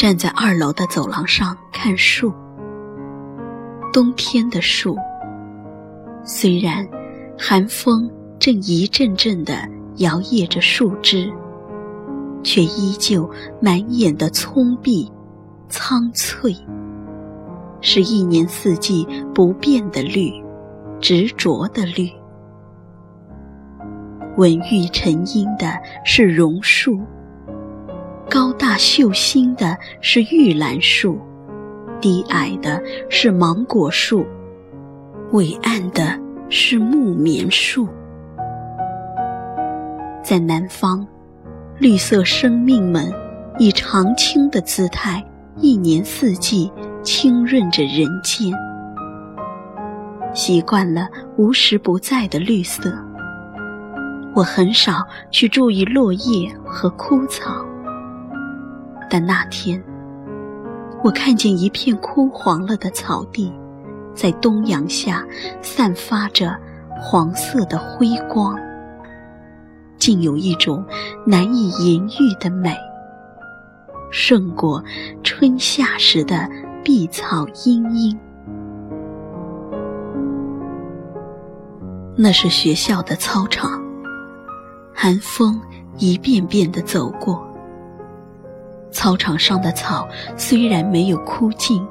站在二楼的走廊上看树。冬天的树，虽然寒风正一阵阵地摇曳着树枝，却依旧满眼的葱碧、苍翠，是一年四季不变的绿，执着的绿。稳郁沉荫的是榕树。高大秀新的是玉兰树，低矮的是芒果树，伟岸的是木棉树。在南方，绿色生命们以常青的姿态，一年四季清润着人间。习惯了无时不在的绿色，我很少去注意落叶和枯草。但那天，我看见一片枯黄了的草地，在东阳下散发着黄色的辉光，竟有一种难以言喻的美，胜过春夏时的碧草茵茵。那是学校的操场，寒风一遍遍地走过。操场上的草虽然没有枯尽，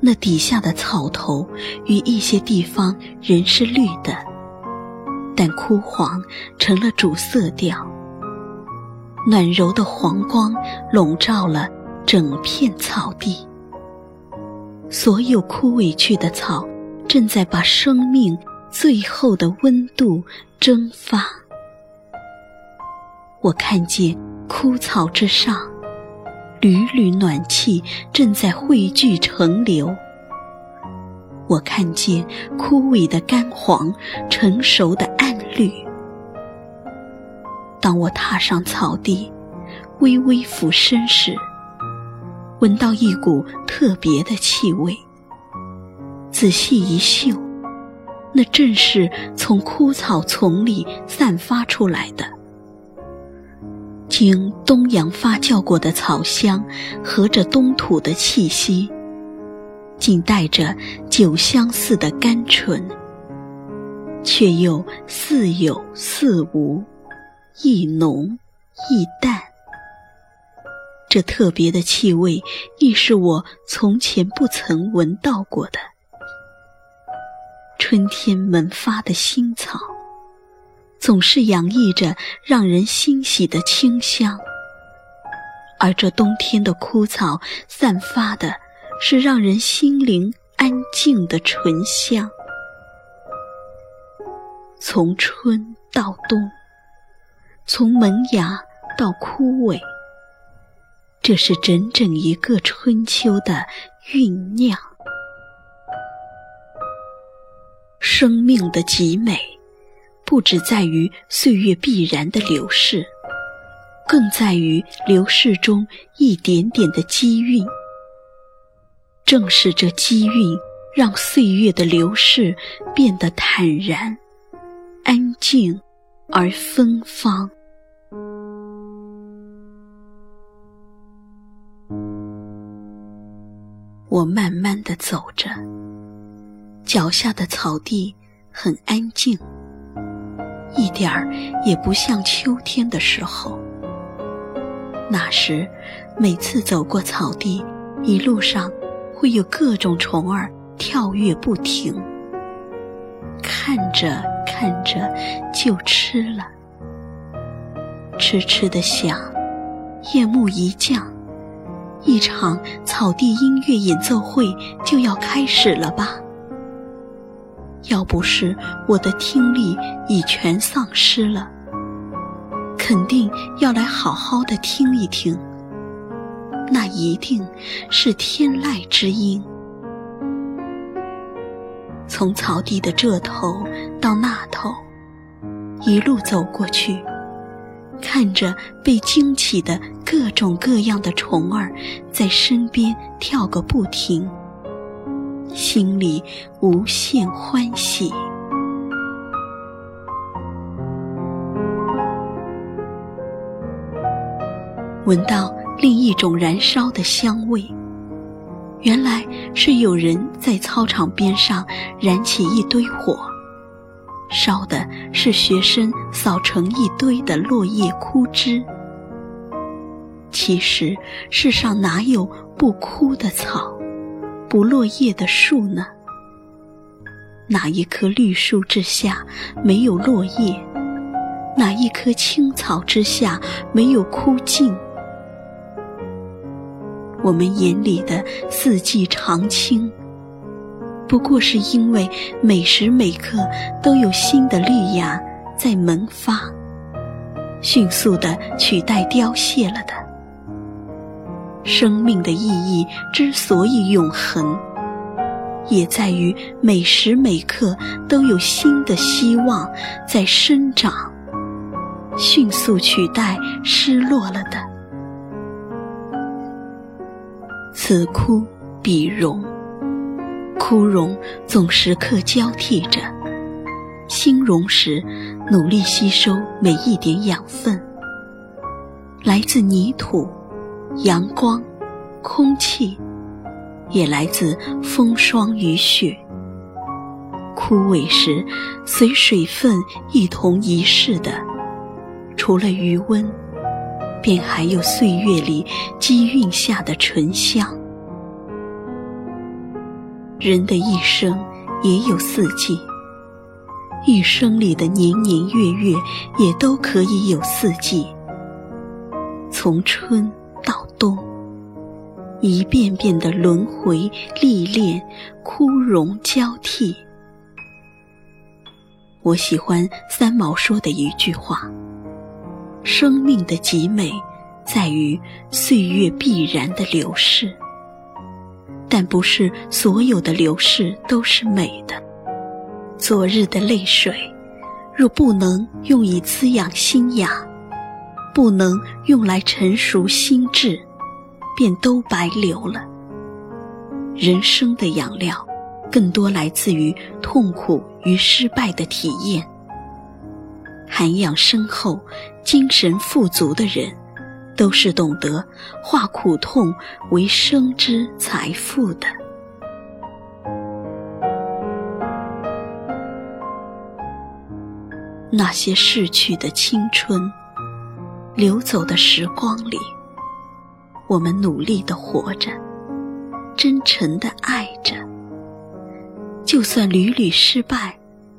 那底下的草头与一些地方仍是绿的，但枯黄成了主色调。暖柔的黄光笼罩了整片草地，所有枯萎去的草正在把生命最后的温度蒸发。我看见枯草之上。缕缕暖气正在汇聚成流，我看见枯萎的干黄，成熟的暗绿。当我踏上草地，微微俯身时，闻到一股特别的气味。仔细一嗅，那正是从枯草丛里散发出来的。经东阳发酵过的草香，和着东土的气息，竟带着酒香似的甘醇，却又似有似无，亦浓亦淡。这特别的气味，亦是我从前不曾闻到过的。春天萌发的新草。总是洋溢着让人欣喜的清香，而这冬天的枯草散发的是让人心灵安静的醇香。从春到冬，从萌芽到枯萎，这是整整一个春秋的酝酿。生命的极美。不只在于岁月必然的流逝，更在于流逝中一点点的机运。正是这机运，让岁月的流逝变得坦然、安静而芬芳。我慢慢的走着，脚下的草地很安静。一点儿也不像秋天的时候。那时，每次走过草地，一路上会有各种虫儿跳跃不停。看着看着就吃了，痴痴的想，夜幕一降，一场草地音乐演奏会就要开始了吧。要不是我的听力已全丧失了，肯定要来好好的听一听。那一定是天籁之音。从草地的这头到那头，一路走过去，看着被惊起的各种各样的虫儿在身边跳个不停。心里无限欢喜，闻到另一种燃烧的香味。原来是有人在操场边上燃起一堆火，烧的是学生扫成一堆的落叶枯枝。其实世上哪有不枯的草、不落叶的树呢？哪一棵绿树之下没有落叶？哪一棵青草之下没有枯尽？我们眼里的四季常青，不过是因为每时每刻都有新的绿芽在萌发，迅速地取代凋谢了的。生命的意义之所以永恒，也在于每时每刻都有新的希望在生长，迅速取代失落了的。此枯彼荣，枯荣总时刻交替着，新荣时努力吸收每一点养分，来自泥土、阳光、空气，也来自风霜雨雪。枯萎时，随水分一同遗逝的，除了余温。便还有岁月里积蕴下的醇香。人的一生也有四季，一生里的年年月月也都可以有四季。从春一遍遍的轮回历练，枯荣交替。我喜欢三毛说的一句话。生命的极美，在于岁月必然的流逝，但不是所有的流逝都是美的。昨日的泪水，若不能用以滋养心雅，不能用来成熟心智，便都白流了。人生的养料，更多来自于痛苦与失败的体验。涵养深厚、精神富足的人，都是懂得化苦痛为生之财富的。那些逝去的青春，流走的时光里，我们努力的活着，真诚的爱着，就算屡屡失败。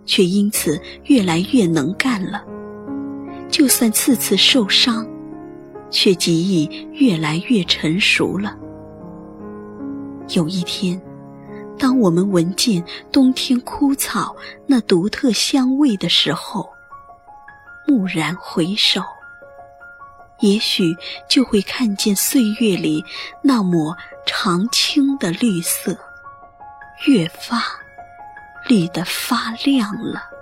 却因此越来越能干了，就算次次受伤，却极易越来越成熟了。有一天，当我们闻见冬天枯草那独特香味的时候，蓦然回首，也许就会看见岁月里那抹常青的绿色，越发。绿得发亮了。